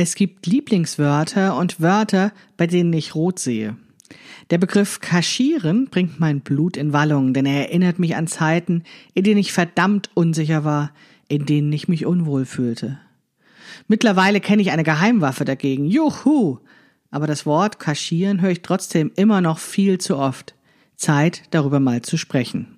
Es gibt Lieblingswörter und Wörter, bei denen ich rot sehe. Der Begriff kaschieren bringt mein Blut in Wallung, denn er erinnert mich an Zeiten, in denen ich verdammt unsicher war, in denen ich mich unwohl fühlte. Mittlerweile kenne ich eine Geheimwaffe dagegen. Juhu! Aber das Wort kaschieren höre ich trotzdem immer noch viel zu oft. Zeit, darüber mal zu sprechen.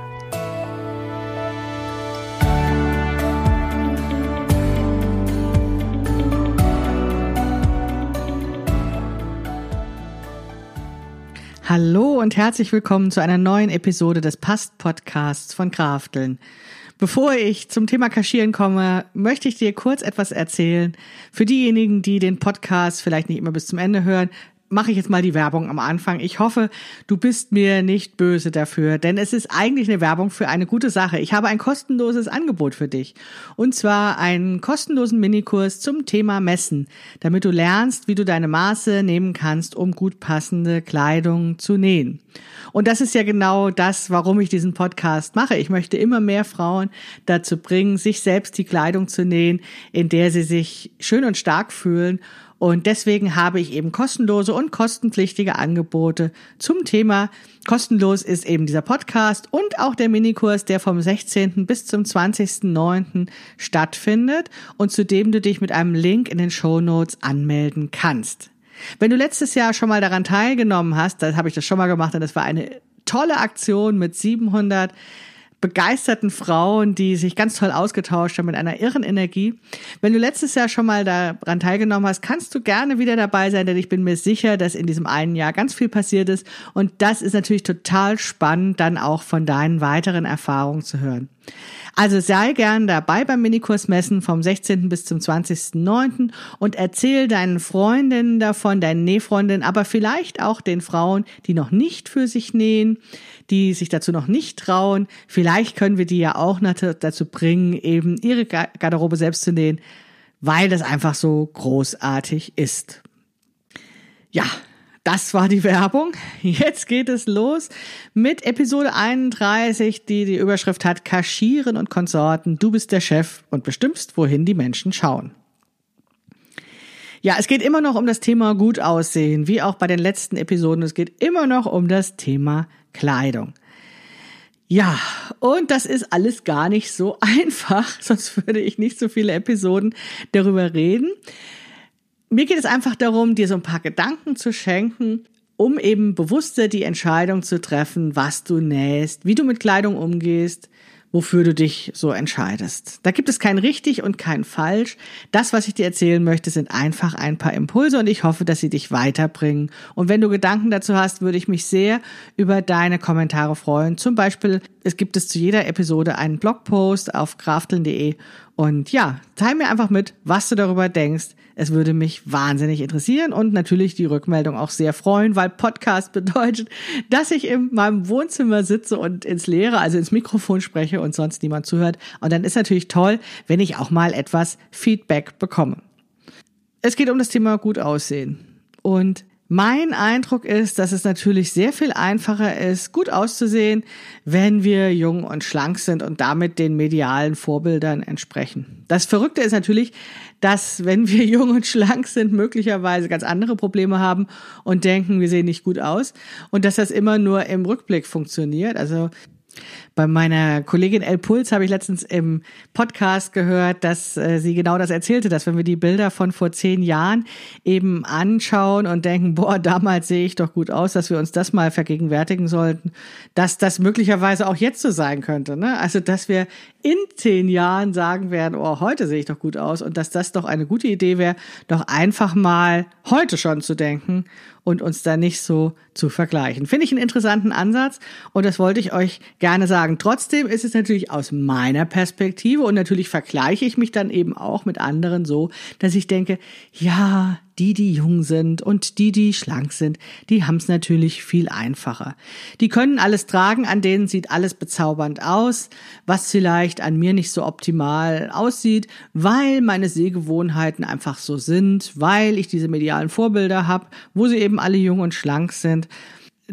Hallo und herzlich willkommen zu einer neuen Episode des Past-Podcasts von Krafteln. Bevor ich zum Thema Kaschieren komme, möchte ich dir kurz etwas erzählen. Für diejenigen, die den Podcast vielleicht nicht immer bis zum Ende hören, mache ich jetzt mal die Werbung am Anfang. Ich hoffe, du bist mir nicht böse dafür, denn es ist eigentlich eine Werbung für eine gute Sache. Ich habe ein kostenloses Angebot für dich. Und zwar einen kostenlosen Minikurs zum Thema Messen, damit du lernst, wie du deine Maße nehmen kannst, um gut passende Kleidung zu nähen. Und das ist ja genau das, warum ich diesen Podcast mache. Ich möchte immer mehr Frauen dazu bringen, sich selbst die Kleidung zu nähen, in der sie sich schön und stark fühlen und deswegen habe ich eben kostenlose und kostenpflichtige Angebote zum Thema. Kostenlos ist eben dieser Podcast und auch der Minikurs, der vom 16. bis zum 20.09. stattfindet und zu dem du dich mit einem Link in den Show Notes anmelden kannst. Wenn du letztes Jahr schon mal daran teilgenommen hast, dann habe ich das schon mal gemacht und das war eine tolle Aktion mit 700 begeisterten Frauen, die sich ganz toll ausgetauscht haben mit einer irren Energie. Wenn du letztes Jahr schon mal daran teilgenommen hast, kannst du gerne wieder dabei sein, denn ich bin mir sicher, dass in diesem einen Jahr ganz viel passiert ist. Und das ist natürlich total spannend, dann auch von deinen weiteren Erfahrungen zu hören. Also sei gern dabei beim Minikursmessen vom 16. bis zum 20.09. und erzähl deinen Freundinnen davon, deinen Nähfreundinnen, aber vielleicht auch den Frauen, die noch nicht für sich nähen, die sich dazu noch nicht trauen. Vielleicht können wir die ja auch dazu bringen, eben ihre Garderobe selbst zu nähen, weil das einfach so großartig ist. Ja, das war die Werbung. Jetzt geht es los mit Episode 31, die die Überschrift hat Kaschieren und Konsorten. Du bist der Chef und bestimmst, wohin die Menschen schauen. Ja, es geht immer noch um das Thema gut aussehen, wie auch bei den letzten Episoden. Es geht immer noch um das Thema Kleidung. Ja, und das ist alles gar nicht so einfach, sonst würde ich nicht so viele Episoden darüber reden mir geht es einfach darum, dir so ein paar Gedanken zu schenken, um eben bewusster die Entscheidung zu treffen, was du nähst, wie du mit Kleidung umgehst, wofür du dich so entscheidest. Da gibt es kein richtig und kein falsch. Das, was ich dir erzählen möchte, sind einfach ein paar Impulse und ich hoffe, dass sie dich weiterbringen. Und wenn du Gedanken dazu hast, würde ich mich sehr über deine Kommentare freuen. Zum Beispiel, es gibt es zu jeder Episode einen Blogpost auf krafteln.de und ja, teil mir einfach mit, was du darüber denkst. Es würde mich wahnsinnig interessieren und natürlich die Rückmeldung auch sehr freuen, weil Podcast bedeutet, dass ich in meinem Wohnzimmer sitze und ins Leere, also ins Mikrofon spreche und sonst niemand zuhört. Und dann ist natürlich toll, wenn ich auch mal etwas Feedback bekomme. Es geht um das Thema gut aussehen. Und mein Eindruck ist, dass es natürlich sehr viel einfacher ist, gut auszusehen, wenn wir jung und schlank sind und damit den medialen Vorbildern entsprechen. Das Verrückte ist natürlich, dass wenn wir jung und schlank sind, möglicherweise ganz andere Probleme haben und denken, wir sehen nicht gut aus und dass das immer nur im Rückblick funktioniert. Also bei meiner Kollegin El Puls habe ich letztens im Podcast gehört, dass äh, sie genau das erzählte, dass wenn wir die Bilder von vor zehn Jahren eben anschauen und denken, boah, damals sehe ich doch gut aus, dass wir uns das mal vergegenwärtigen sollten, dass das möglicherweise auch jetzt so sein könnte. Ne? Also, dass wir in zehn Jahren sagen werden, oh, heute sehe ich doch gut aus und dass das doch eine gute Idee wäre, doch einfach mal heute schon zu denken und uns da nicht so zu vergleichen. Finde ich einen interessanten Ansatz und das wollte ich euch gerne sagen. Trotzdem ist es natürlich aus meiner Perspektive und natürlich vergleiche ich mich dann eben auch mit anderen so, dass ich denke, ja, die, die jung sind und die, die schlank sind, die haben es natürlich viel einfacher. Die können alles tragen, an denen sieht alles bezaubernd aus, was vielleicht an mir nicht so optimal aussieht, weil meine Sehgewohnheiten einfach so sind, weil ich diese medialen Vorbilder habe, wo sie eben alle jung und schlank sind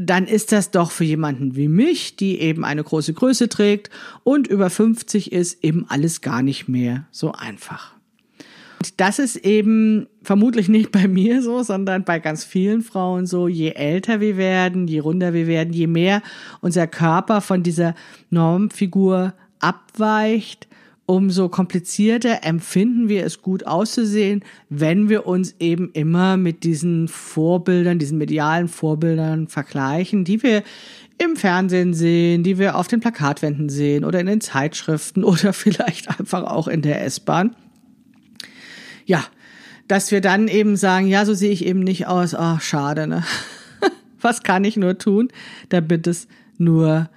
dann ist das doch für jemanden wie mich, die eben eine große Größe trägt und über 50 ist, eben alles gar nicht mehr so einfach. Und das ist eben vermutlich nicht bei mir so, sondern bei ganz vielen Frauen so. Je älter wir werden, je runder wir werden, je mehr unser Körper von dieser Normfigur abweicht, umso komplizierter empfinden wir es gut auszusehen, wenn wir uns eben immer mit diesen Vorbildern, diesen medialen Vorbildern vergleichen, die wir im Fernsehen sehen, die wir auf den Plakatwänden sehen oder in den Zeitschriften oder vielleicht einfach auch in der S-Bahn ja, dass wir dann eben sagen, ja, so sehe ich eben nicht aus. Ach, schade, ne? Was kann ich nur tun, damit es nur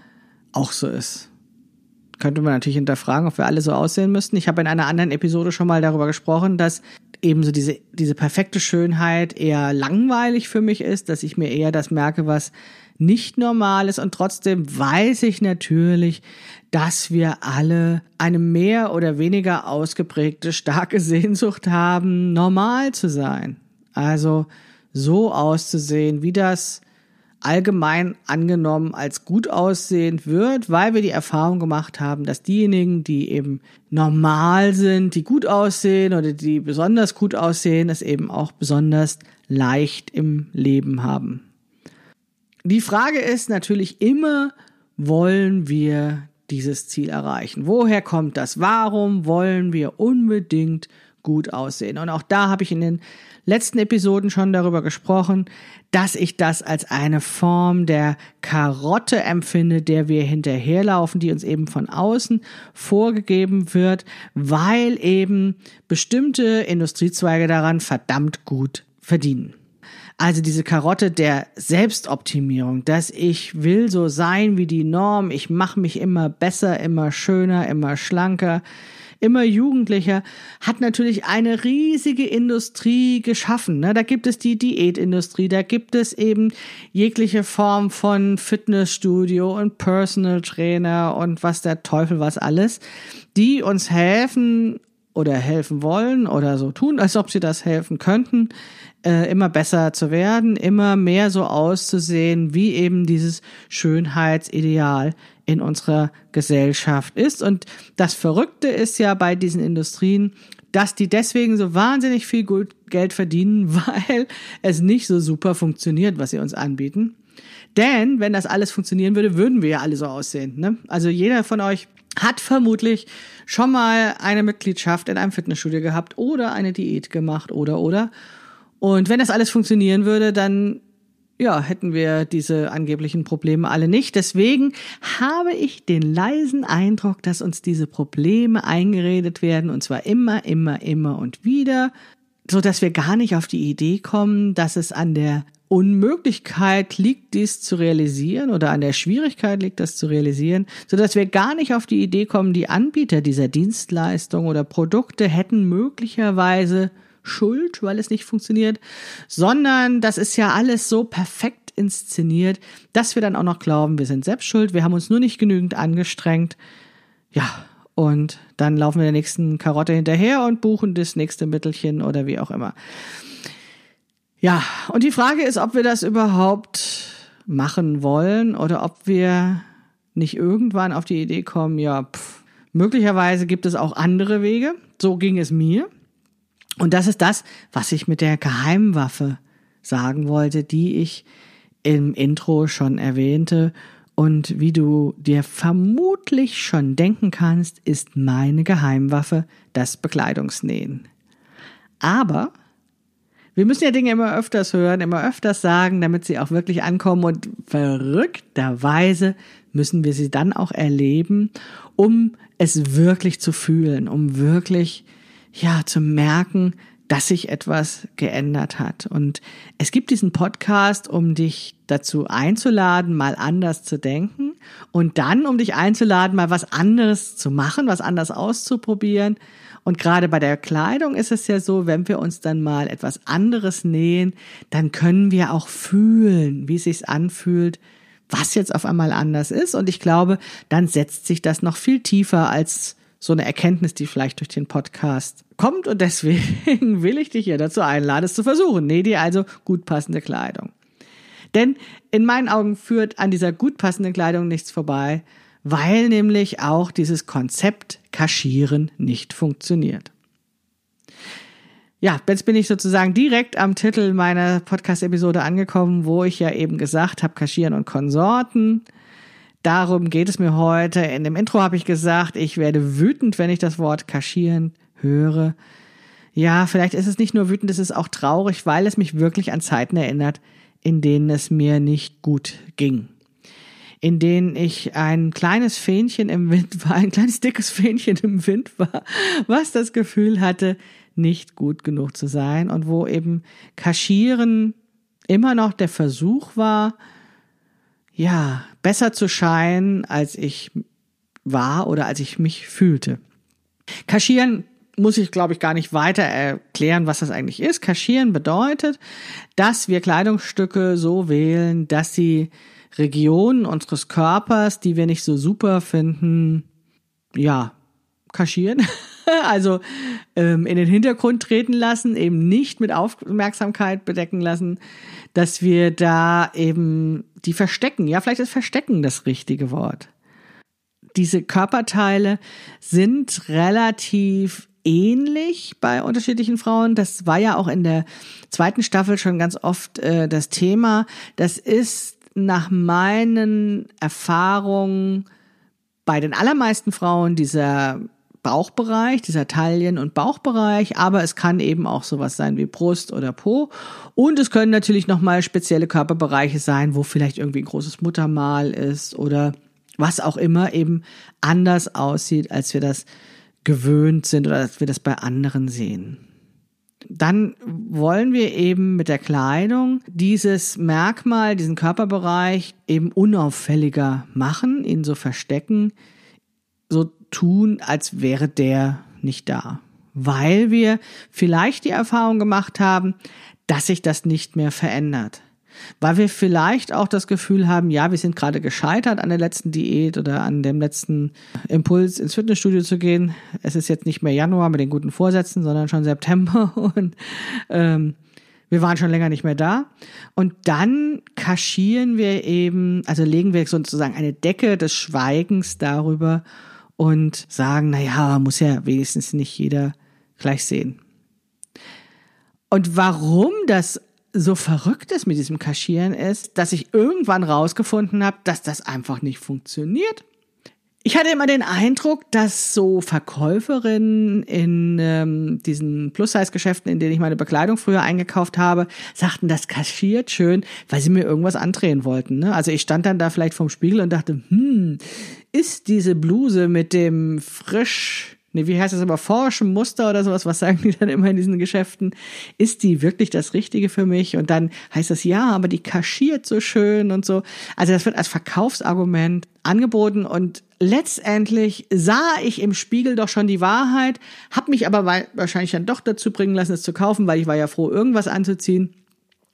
auch so ist? Könnte man natürlich hinterfragen, ob wir alle so aussehen müssten. Ich habe in einer anderen Episode schon mal darüber gesprochen, dass eben so diese, diese perfekte Schönheit eher langweilig für mich ist, dass ich mir eher das merke, was nicht normal ist. Und trotzdem weiß ich natürlich, dass wir alle eine mehr oder weniger ausgeprägte, starke Sehnsucht haben, normal zu sein. Also so auszusehen, wie das allgemein angenommen als gut aussehend wird, weil wir die Erfahrung gemacht haben, dass diejenigen, die eben normal sind, die gut aussehen oder die besonders gut aussehen, es eben auch besonders leicht im Leben haben. Die Frage ist natürlich immer, wollen wir dieses Ziel erreichen? Woher kommt das? Warum wollen wir unbedingt gut aussehen? Und auch da habe ich in den letzten Episoden schon darüber gesprochen, dass ich das als eine Form der Karotte empfinde, der wir hinterherlaufen, die uns eben von außen vorgegeben wird, weil eben bestimmte Industriezweige daran verdammt gut verdienen. Also diese Karotte der Selbstoptimierung, dass ich will so sein wie die Norm, ich mache mich immer besser, immer schöner, immer schlanker, immer jugendlicher, hat natürlich eine riesige Industrie geschaffen. Ne? Da gibt es die Diätindustrie, da gibt es eben jegliche Form von Fitnessstudio und Personal Trainer und was der Teufel was alles, die uns helfen oder helfen wollen oder so tun, als ob sie das helfen könnten, äh, immer besser zu werden, immer mehr so auszusehen, wie eben dieses Schönheitsideal in unserer Gesellschaft ist. Und das Verrückte ist ja bei diesen Industrien, dass die deswegen so wahnsinnig viel Geld verdienen, weil es nicht so super funktioniert, was sie uns anbieten. Denn wenn das alles funktionieren würde, würden wir ja alle so aussehen. Ne? Also jeder von euch hat vermutlich schon mal eine Mitgliedschaft in einem Fitnessstudio gehabt oder eine Diät gemacht oder oder. Und wenn das alles funktionieren würde, dann ja, hätten wir diese angeblichen Probleme alle nicht. Deswegen habe ich den leisen Eindruck, dass uns diese Probleme eingeredet werden und zwar immer, immer, immer und wieder, so dass wir gar nicht auf die Idee kommen, dass es an der Unmöglichkeit liegt, dies zu realisieren oder an der Schwierigkeit liegt, das zu realisieren, so dass wir gar nicht auf die Idee kommen, die Anbieter dieser Dienstleistung oder Produkte hätten möglicherweise schuld, weil es nicht funktioniert, sondern das ist ja alles so perfekt inszeniert, dass wir dann auch noch glauben, wir sind selbst schuld, wir haben uns nur nicht genügend angestrengt. Ja, und dann laufen wir der nächsten Karotte hinterher und buchen das nächste Mittelchen oder wie auch immer. Ja, und die Frage ist, ob wir das überhaupt machen wollen oder ob wir nicht irgendwann auf die Idee kommen, ja, pff, möglicherweise gibt es auch andere Wege. So ging es mir. Und das ist das, was ich mit der Geheimwaffe sagen wollte, die ich im Intro schon erwähnte. Und wie du dir vermutlich schon denken kannst, ist meine Geheimwaffe das Bekleidungsnähen. Aber wir müssen ja Dinge immer öfters hören, immer öfters sagen, damit sie auch wirklich ankommen. Und verrückterweise müssen wir sie dann auch erleben, um es wirklich zu fühlen, um wirklich, ja, zu merken, dass sich etwas geändert hat. Und es gibt diesen Podcast, um dich dazu einzuladen, mal anders zu denken und dann, um dich einzuladen, mal was anderes zu machen, was anders auszuprobieren. Und gerade bei der Kleidung ist es ja so, wenn wir uns dann mal etwas anderes nähen, dann können wir auch fühlen, wie es sich anfühlt, was jetzt auf einmal anders ist. Und ich glaube, dann setzt sich das noch viel tiefer als so eine Erkenntnis, die vielleicht durch den Podcast kommt. Und deswegen will ich dich hier dazu einladen, es zu versuchen. Näh dir also gut passende Kleidung. Denn in meinen Augen führt an dieser gut passenden Kleidung nichts vorbei, weil nämlich auch dieses Konzept Kaschieren nicht funktioniert. Ja, jetzt bin ich sozusagen direkt am Titel meiner Podcast-Episode angekommen, wo ich ja eben gesagt habe, Kaschieren und Konsorten. Darum geht es mir heute. In dem Intro habe ich gesagt, ich werde wütend, wenn ich das Wort kaschieren höre. Ja, vielleicht ist es nicht nur wütend, es ist auch traurig, weil es mich wirklich an Zeiten erinnert, in denen es mir nicht gut ging. In denen ich ein kleines Fähnchen im Wind war, ein kleines dickes Fähnchen im Wind war, was das Gefühl hatte, nicht gut genug zu sein und wo eben Kaschieren immer noch der Versuch war, ja, besser zu scheinen, als ich war oder als ich mich fühlte. Kaschieren muss ich, glaube ich, gar nicht weiter erklären, was das eigentlich ist. Kaschieren bedeutet, dass wir Kleidungsstücke so wählen, dass sie Regionen unseres Körpers, die wir nicht so super finden, ja, kaschieren. also ähm, in den Hintergrund treten lassen, eben nicht mit Aufmerksamkeit bedecken lassen, dass wir da eben die verstecken. Ja, vielleicht ist verstecken das richtige Wort. Diese Körperteile sind relativ ähnlich bei unterschiedlichen Frauen. Das war ja auch in der zweiten Staffel schon ganz oft äh, das Thema. Das ist nach meinen Erfahrungen bei den allermeisten Frauen dieser Bauchbereich, dieser Taillen- und Bauchbereich, aber es kann eben auch sowas sein wie Brust oder Po. Und es können natürlich nochmal spezielle Körperbereiche sein, wo vielleicht irgendwie ein großes Muttermal ist oder was auch immer eben anders aussieht, als wir das gewöhnt sind oder als wir das bei anderen sehen. Dann wollen wir eben mit der Kleidung dieses Merkmal, diesen Körperbereich eben unauffälliger machen, ihn so verstecken, so tun, als wäre der nicht da. Weil wir vielleicht die Erfahrung gemacht haben, dass sich das nicht mehr verändert. Weil wir vielleicht auch das Gefühl haben, ja, wir sind gerade gescheitert an der letzten Diät oder an dem letzten Impuls, ins Fitnessstudio zu gehen. Es ist jetzt nicht mehr Januar mit den guten Vorsätzen, sondern schon September und ähm, wir waren schon länger nicht mehr da. Und dann kaschieren wir eben, also legen wir sozusagen eine Decke des Schweigens darüber und sagen, na ja, muss ja wenigstens nicht jeder gleich sehen. Und warum das so verrückt ist mit diesem Kaschieren ist, dass ich irgendwann rausgefunden habe, dass das einfach nicht funktioniert. Ich hatte immer den Eindruck, dass so Verkäuferinnen in ähm, diesen Plus-Size-Geschäften, in denen ich meine Bekleidung früher eingekauft habe, sagten, das kaschiert schön, weil sie mir irgendwas andrehen wollten. Ne? Also ich stand dann da vielleicht vorm Spiegel und dachte, hm, ist diese Bluse mit dem frisch nee, wie heißt das aber, forschem Muster oder sowas, was sagen die dann immer in diesen Geschäften? Ist die wirklich das Richtige für mich? Und dann heißt das, ja, aber die kaschiert so schön und so. Also das wird als Verkaufsargument angeboten und letztendlich sah ich im Spiegel doch schon die Wahrheit, habe mich aber wahrscheinlich dann doch dazu bringen lassen, es zu kaufen, weil ich war ja froh, irgendwas anzuziehen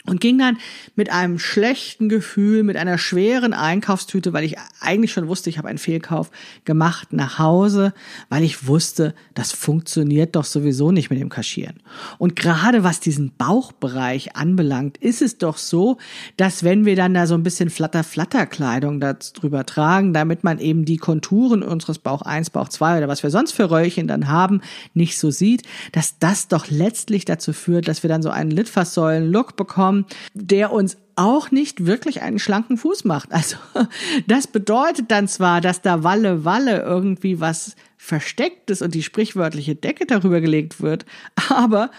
und ging dann mit einem schlechten Gefühl, mit einer schweren Einkaufstüte, weil ich eigentlich schon wusste, ich habe einen Fehlkauf gemacht, nach Hause, weil ich wusste, das funktioniert doch sowieso nicht mit dem Kaschieren. Und gerade was diesen Bauchbereich anbelangt, ist es doch so, dass wenn wir dann da so ein bisschen Flatter-Flatter-Kleidung darüber tragen, damit man eben die Konturen unseres Bauch 1, Bauch 2 oder was wir sonst für Röllchen dann haben, nicht so sieht, dass das doch letztlich dazu führt, dass wir dann so einen Litfaßsäulen-Look bekommen, haben, der uns auch nicht wirklich einen schlanken Fuß macht. Also das bedeutet dann zwar, dass da Walle Walle irgendwie was Verstecktes und die sprichwörtliche Decke darüber gelegt wird, aber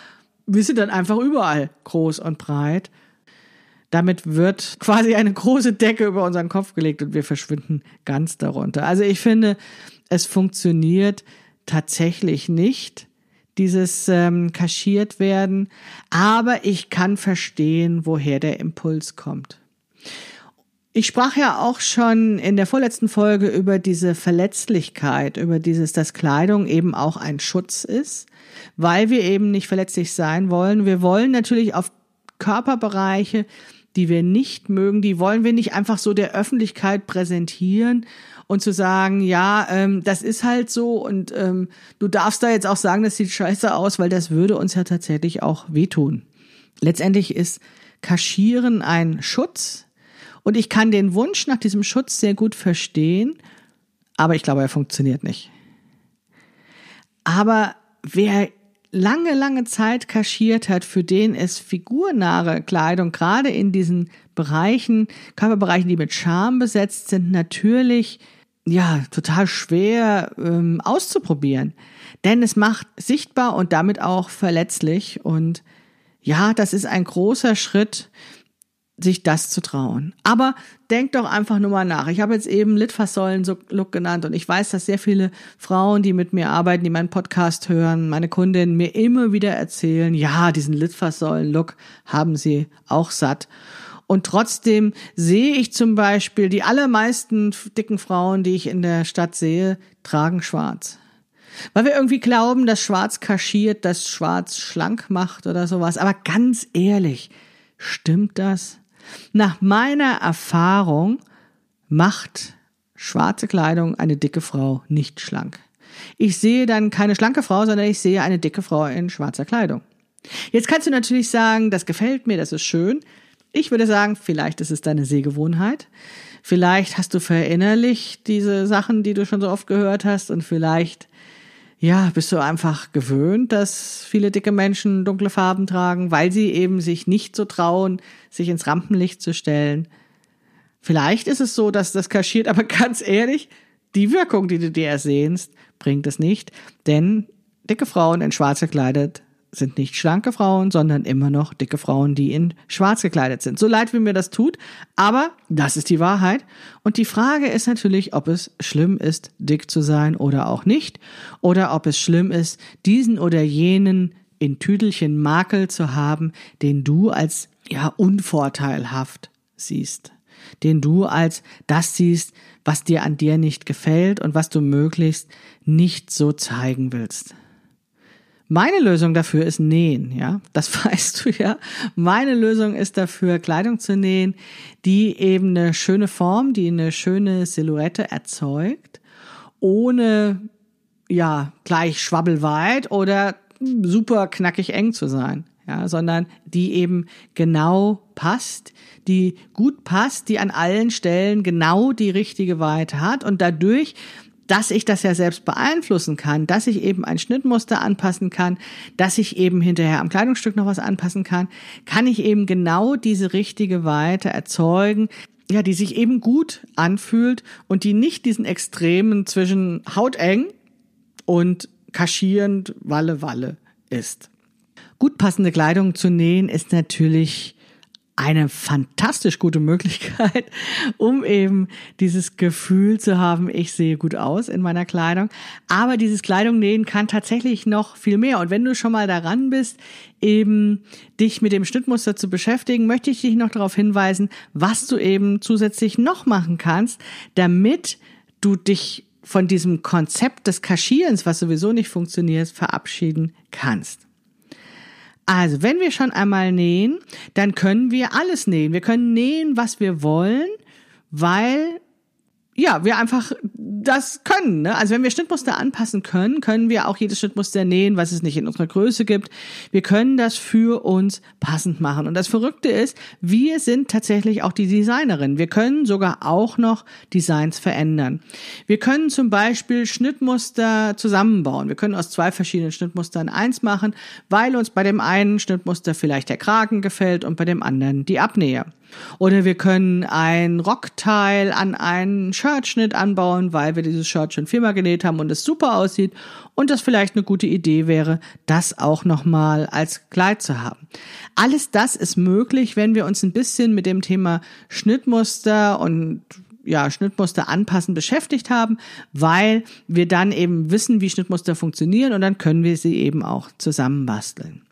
wir sind dann einfach überall groß und breit. damit wird quasi eine große Decke über unseren Kopf gelegt und wir verschwinden ganz darunter. Also ich finde, es funktioniert tatsächlich nicht, dieses ähm, kaschiert werden, aber ich kann verstehen, woher der Impuls kommt. Ich sprach ja auch schon in der vorletzten Folge über diese Verletzlichkeit, über dieses, dass Kleidung eben auch ein Schutz ist, weil wir eben nicht verletzlich sein wollen. Wir wollen natürlich auf Körperbereiche, die wir nicht mögen, die wollen wir nicht einfach so der Öffentlichkeit präsentieren und zu sagen, ja, ähm, das ist halt so und ähm, du darfst da jetzt auch sagen, das sieht scheiße aus, weil das würde uns ja tatsächlich auch wehtun. Letztendlich ist Kaschieren ein Schutz und ich kann den Wunsch nach diesem Schutz sehr gut verstehen, aber ich glaube, er funktioniert nicht. Aber wer lange, lange Zeit kaschiert hat, für den es figurnahe Kleidung, gerade in diesen Bereichen, Körperbereichen, die mit Scham besetzt sind, natürlich ja total schwer ähm, auszuprobieren. Denn es macht sichtbar und damit auch verletzlich. Und ja, das ist ein großer Schritt, sich das zu trauen. Aber denk doch einfach nur mal nach. Ich habe jetzt eben Litfaßsäulen-Look genannt und ich weiß, dass sehr viele Frauen, die mit mir arbeiten, die meinen Podcast hören, meine Kundinnen mir immer wieder erzählen, ja, diesen Litfaßsäulen-Look haben sie auch satt. Und trotzdem sehe ich zum Beispiel, die allermeisten dicken Frauen, die ich in der Stadt sehe, tragen schwarz. Weil wir irgendwie glauben, dass schwarz kaschiert, dass schwarz schlank macht oder sowas. Aber ganz ehrlich, stimmt das? Nach meiner Erfahrung macht schwarze Kleidung eine dicke Frau nicht schlank. Ich sehe dann keine schlanke Frau, sondern ich sehe eine dicke Frau in schwarzer Kleidung. Jetzt kannst du natürlich sagen, das gefällt mir, das ist schön. Ich würde sagen, vielleicht ist es deine Sehgewohnheit. Vielleicht hast du verinnerlicht diese Sachen, die du schon so oft gehört hast und vielleicht ja, bist du einfach gewöhnt, dass viele dicke Menschen dunkle Farben tragen, weil sie eben sich nicht so trauen, sich ins Rampenlicht zu stellen. Vielleicht ist es so, dass das kaschiert, aber ganz ehrlich, die Wirkung, die du dir ersehnst, bringt es nicht, denn dicke Frauen in schwarz gekleidet sind nicht schlanke Frauen, sondern immer noch dicke Frauen, die in schwarz gekleidet sind. So leid, wie mir das tut, aber das ist die Wahrheit. Und die Frage ist natürlich, ob es schlimm ist, dick zu sein oder auch nicht, oder ob es schlimm ist, diesen oder jenen in Tüdelchen Makel zu haben, den du als ja unvorteilhaft siehst, den du als das siehst, was dir an dir nicht gefällt und was du möglichst nicht so zeigen willst. Meine Lösung dafür ist nähen, ja. Das weißt du ja. Meine Lösung ist dafür, Kleidung zu nähen, die eben eine schöne Form, die eine schöne Silhouette erzeugt, ohne, ja, gleich schwabbelweit oder super knackig eng zu sein. Ja, sondern die eben genau passt, die gut passt, die an allen Stellen genau die richtige Weite hat und dadurch dass ich das ja selbst beeinflussen kann, dass ich eben ein Schnittmuster anpassen kann, dass ich eben hinterher am Kleidungsstück noch was anpassen kann, kann ich eben genau diese richtige Weite erzeugen, ja, die sich eben gut anfühlt und die nicht diesen Extremen zwischen hauteng und kaschierend Walle Walle ist. Gut passende Kleidung zu nähen ist natürlich eine fantastisch gute Möglichkeit, um eben dieses Gefühl zu haben, ich sehe gut aus in meiner Kleidung. Aber dieses Kleidung nähen kann tatsächlich noch viel mehr. Und wenn du schon mal daran bist, eben dich mit dem Schnittmuster zu beschäftigen, möchte ich dich noch darauf hinweisen, was du eben zusätzlich noch machen kannst, damit du dich von diesem Konzept des Kaschierens, was sowieso nicht funktioniert, verabschieden kannst. Also, wenn wir schon einmal nähen, dann können wir alles nähen. Wir können nähen, was wir wollen, weil ja, wir einfach das können. Ne? Also wenn wir Schnittmuster anpassen können, können wir auch jedes Schnittmuster nähen, was es nicht in unserer Größe gibt. Wir können das für uns passend machen. Und das Verrückte ist, wir sind tatsächlich auch die Designerin. Wir können sogar auch noch Designs verändern. Wir können zum Beispiel Schnittmuster zusammenbauen. Wir können aus zwei verschiedenen Schnittmustern eins machen, weil uns bei dem einen Schnittmuster vielleicht der Kragen gefällt und bei dem anderen die Abnäher. Oder wir können ein Rockteil an einen Shirtschnitt anbauen, weil wir dieses Shirt schon viermal genäht haben und es super aussieht und das vielleicht eine gute Idee wäre, das auch nochmal als Kleid zu haben. Alles das ist möglich, wenn wir uns ein bisschen mit dem Thema Schnittmuster und ja, Schnittmuster anpassen beschäftigt haben, weil wir dann eben wissen, wie Schnittmuster funktionieren und dann können wir sie eben auch zusammenbasteln.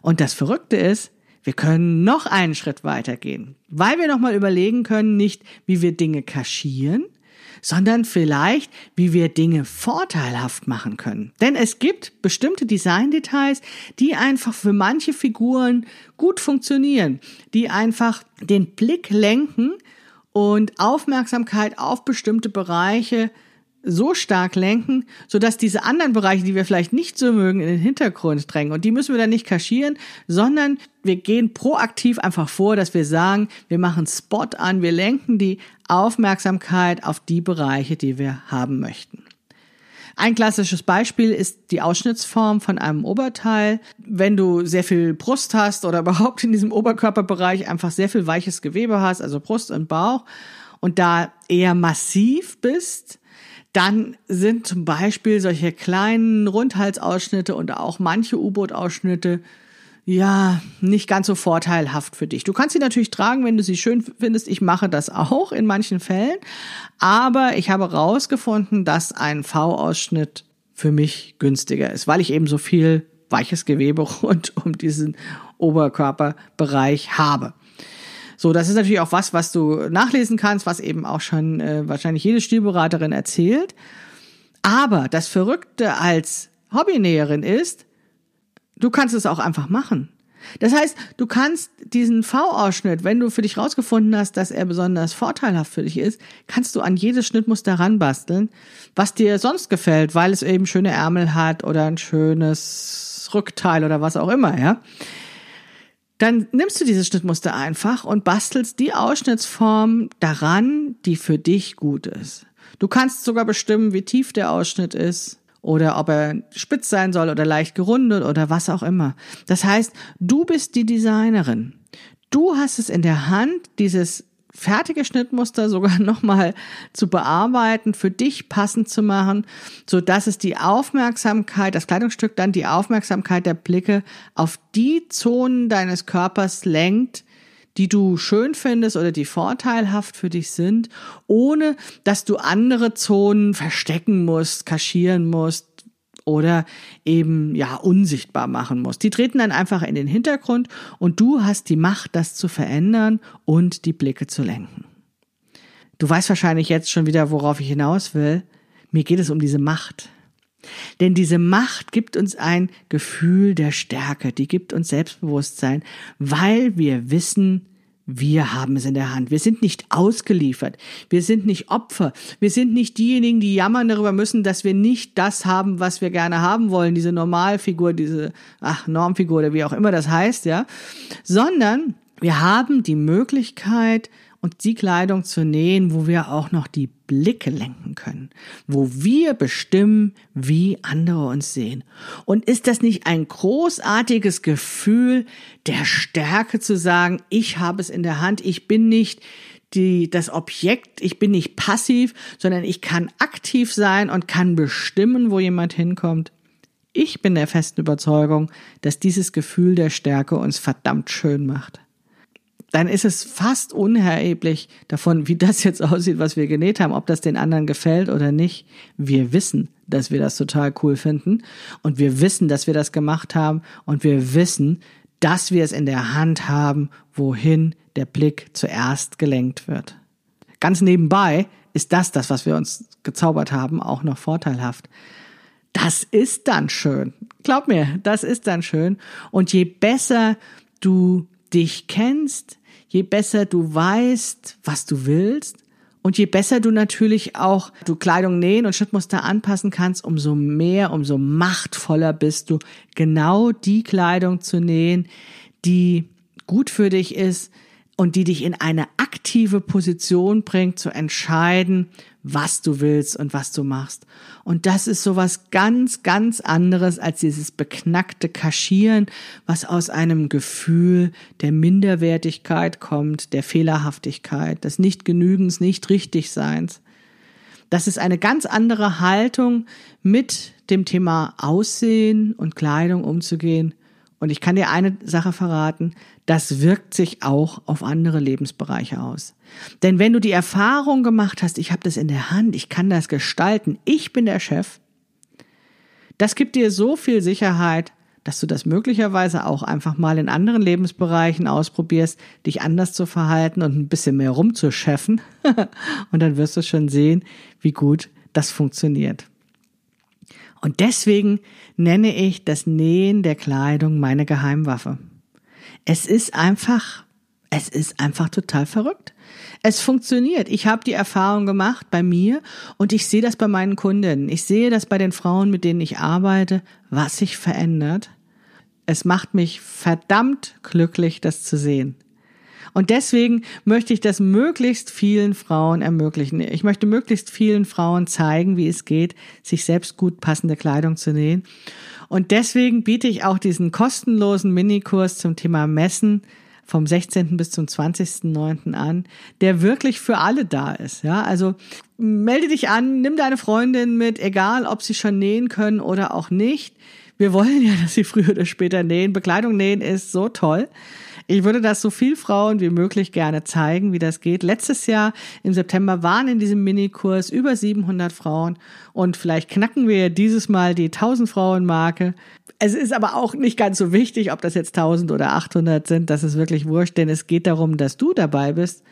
Und das Verrückte ist, wir können noch einen Schritt weitergehen, weil wir nochmal überlegen können, nicht wie wir Dinge kaschieren, sondern vielleicht, wie wir Dinge vorteilhaft machen können. Denn es gibt bestimmte Designdetails, die einfach für manche Figuren gut funktionieren, die einfach den Blick lenken und Aufmerksamkeit auf bestimmte Bereiche so stark lenken, sodass diese anderen Bereiche, die wir vielleicht nicht so mögen, in den Hintergrund drängen. Und die müssen wir dann nicht kaschieren, sondern wir gehen proaktiv einfach vor, dass wir sagen, wir machen Spot an, wir lenken die Aufmerksamkeit auf die Bereiche, die wir haben möchten. Ein klassisches Beispiel ist die Ausschnittsform von einem Oberteil. Wenn du sehr viel Brust hast oder überhaupt in diesem Oberkörperbereich einfach sehr viel weiches Gewebe hast, also Brust und Bauch, und da eher massiv bist, dann sind zum Beispiel solche kleinen Rundhalsausschnitte und auch manche U-Boot-Ausschnitte ja, nicht ganz so vorteilhaft für dich. Du kannst sie natürlich tragen, wenn du sie schön findest. Ich mache das auch in manchen Fällen. Aber ich habe rausgefunden, dass ein V-Ausschnitt für mich günstiger ist, weil ich eben so viel weiches Gewebe rund um diesen Oberkörperbereich habe. So, das ist natürlich auch was, was du nachlesen kannst, was eben auch schon äh, wahrscheinlich jede Stilberaterin erzählt. Aber das Verrückte als Hobbynäherin ist, Du kannst es auch einfach machen. Das heißt, du kannst diesen V-Ausschnitt, wenn du für dich rausgefunden hast, dass er besonders vorteilhaft für dich ist, kannst du an jedes Schnittmuster ranbasteln, was dir sonst gefällt, weil es eben schöne Ärmel hat oder ein schönes Rückteil oder was auch immer, ja. Dann nimmst du dieses Schnittmuster einfach und bastelst die Ausschnittsform daran, die für dich gut ist. Du kannst sogar bestimmen, wie tief der Ausschnitt ist, oder ob er spitz sein soll oder leicht gerundet oder was auch immer. Das heißt, du bist die Designerin. Du hast es in der Hand, dieses fertige Schnittmuster sogar nochmal zu bearbeiten, für dich passend zu machen, so dass es die Aufmerksamkeit, das Kleidungsstück dann die Aufmerksamkeit der Blicke auf die Zonen deines Körpers lenkt, die du schön findest oder die vorteilhaft für dich sind, ohne dass du andere Zonen verstecken musst, kaschieren musst oder eben ja unsichtbar machen musst. Die treten dann einfach in den Hintergrund und du hast die Macht, das zu verändern und die Blicke zu lenken. Du weißt wahrscheinlich jetzt schon wieder, worauf ich hinaus will. Mir geht es um diese Macht. Denn diese Macht gibt uns ein Gefühl der Stärke, die gibt uns Selbstbewusstsein, weil wir wissen, wir haben es in der Hand. Wir sind nicht ausgeliefert. Wir sind nicht Opfer. Wir sind nicht diejenigen, die jammern darüber müssen, dass wir nicht das haben, was wir gerne haben wollen. Diese Normalfigur, diese, ach, Normfigur oder wie auch immer das heißt, ja. Sondern wir haben die Möglichkeit, und die Kleidung zu nähen, wo wir auch noch die Blicke lenken können, wo wir bestimmen, wie andere uns sehen. Und ist das nicht ein großartiges Gefühl der Stärke zu sagen, ich habe es in der Hand, ich bin nicht die, das Objekt, ich bin nicht passiv, sondern ich kann aktiv sein und kann bestimmen, wo jemand hinkommt. Ich bin der festen Überzeugung, dass dieses Gefühl der Stärke uns verdammt schön macht dann ist es fast unerheblich davon, wie das jetzt aussieht, was wir genäht haben, ob das den anderen gefällt oder nicht. Wir wissen, dass wir das total cool finden und wir wissen, dass wir das gemacht haben und wir wissen, dass wir es in der Hand haben, wohin der Blick zuerst gelenkt wird. Ganz nebenbei ist das, das, was wir uns gezaubert haben, auch noch vorteilhaft. Das ist dann schön. Glaub mir, das ist dann schön. Und je besser du dich kennst, je besser du weißt, was du willst und je besser du natürlich auch du Kleidung nähen und Schnittmuster anpassen kannst, umso mehr, umso machtvoller bist du, genau die Kleidung zu nähen, die gut für dich ist und die dich in eine aktive Position bringt, zu entscheiden, was du willst und was du machst. Und das ist sowas ganz, ganz anderes als dieses beknackte Kaschieren, was aus einem Gefühl der Minderwertigkeit kommt, der Fehlerhaftigkeit, des Nichtgenügens, nicht Richtigseins. Das ist eine ganz andere Haltung, mit dem Thema Aussehen und Kleidung umzugehen. Und ich kann dir eine Sache verraten, das wirkt sich auch auf andere Lebensbereiche aus. Denn wenn du die Erfahrung gemacht hast, ich habe das in der Hand, ich kann das gestalten, ich bin der Chef, das gibt dir so viel Sicherheit, dass du das möglicherweise auch einfach mal in anderen Lebensbereichen ausprobierst, dich anders zu verhalten und ein bisschen mehr rumzuscheffen. und dann wirst du schon sehen, wie gut das funktioniert. Und deswegen nenne ich das Nähen der Kleidung meine Geheimwaffe. Es ist einfach, es ist einfach total verrückt. Es funktioniert. Ich habe die Erfahrung gemacht bei mir und ich sehe das bei meinen Kundinnen. Ich sehe das bei den Frauen, mit denen ich arbeite, was sich verändert. Es macht mich verdammt glücklich, das zu sehen. Und deswegen möchte ich das möglichst vielen Frauen ermöglichen. Ich möchte möglichst vielen Frauen zeigen, wie es geht, sich selbst gut passende Kleidung zu nähen. Und deswegen biete ich auch diesen kostenlosen Minikurs zum Thema Messen vom 16. bis zum 20.09. an, der wirklich für alle da ist. Ja, also melde dich an, nimm deine Freundin mit, egal ob sie schon nähen können oder auch nicht. Wir wollen ja, dass sie früher oder später nähen. Bekleidung nähen ist so toll. Ich würde das so viel Frauen wie möglich gerne zeigen, wie das geht. Letztes Jahr im September waren in diesem Minikurs über 700 Frauen und vielleicht knacken wir dieses Mal die 1000 Frauen Marke. Es ist aber auch nicht ganz so wichtig, ob das jetzt 1000 oder 800 sind. Das ist wirklich wurscht, denn es geht darum, dass du dabei bist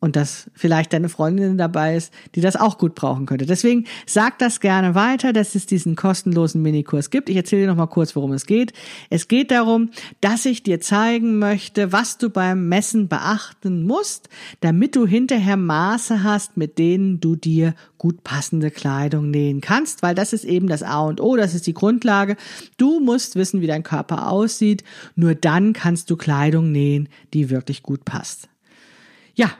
und dass vielleicht deine Freundin dabei ist, die das auch gut brauchen könnte. Deswegen sag das gerne weiter, dass es diesen kostenlosen Minikurs gibt. Ich erzähle dir noch mal kurz, worum es geht. Es geht darum, dass ich dir zeigen möchte, was du beim Messen beachten musst, damit du hinterher Maße hast, mit denen du dir gut passende Kleidung nähen kannst, weil das ist eben das A und O, das ist die Grundlage. Du musst wissen, wie dein Körper aussieht. Nur dann kannst du Kleidung nähen, die wirklich gut passt. Ja,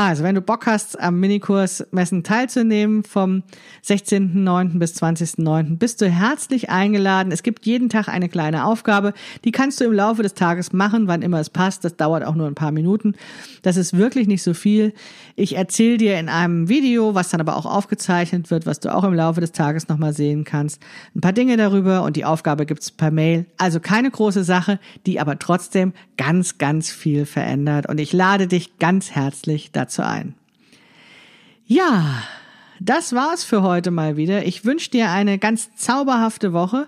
also, wenn du Bock hast, am Minikurs Messen teilzunehmen, vom 16.09. bis 20.09. bist du herzlich eingeladen. Es gibt jeden Tag eine kleine Aufgabe. Die kannst du im Laufe des Tages machen, wann immer es passt. Das dauert auch nur ein paar Minuten. Das ist wirklich nicht so viel. Ich erzähle dir in einem Video, was dann aber auch aufgezeichnet wird, was du auch im Laufe des Tages nochmal sehen kannst, ein paar Dinge darüber und die Aufgabe gibt's per Mail. Also keine große Sache, die aber trotzdem ganz, ganz viel verändert. Und ich lade dich ganz herzlich dazu dazu ein. Ja, das war's für heute mal wieder. Ich wünsche dir eine ganz zauberhafte Woche.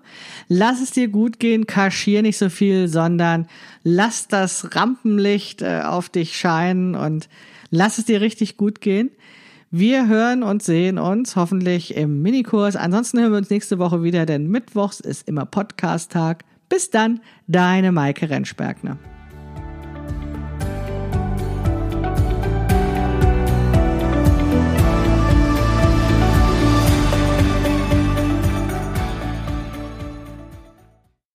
Lass es dir gut gehen, kaschier nicht so viel, sondern lass das Rampenlicht äh, auf dich scheinen und lass es dir richtig gut gehen. Wir hören und sehen uns hoffentlich im Minikurs. Ansonsten hören wir uns nächste Woche wieder, denn Mittwochs ist immer Podcast-Tag. Bis dann, deine Maike Rentschbergner.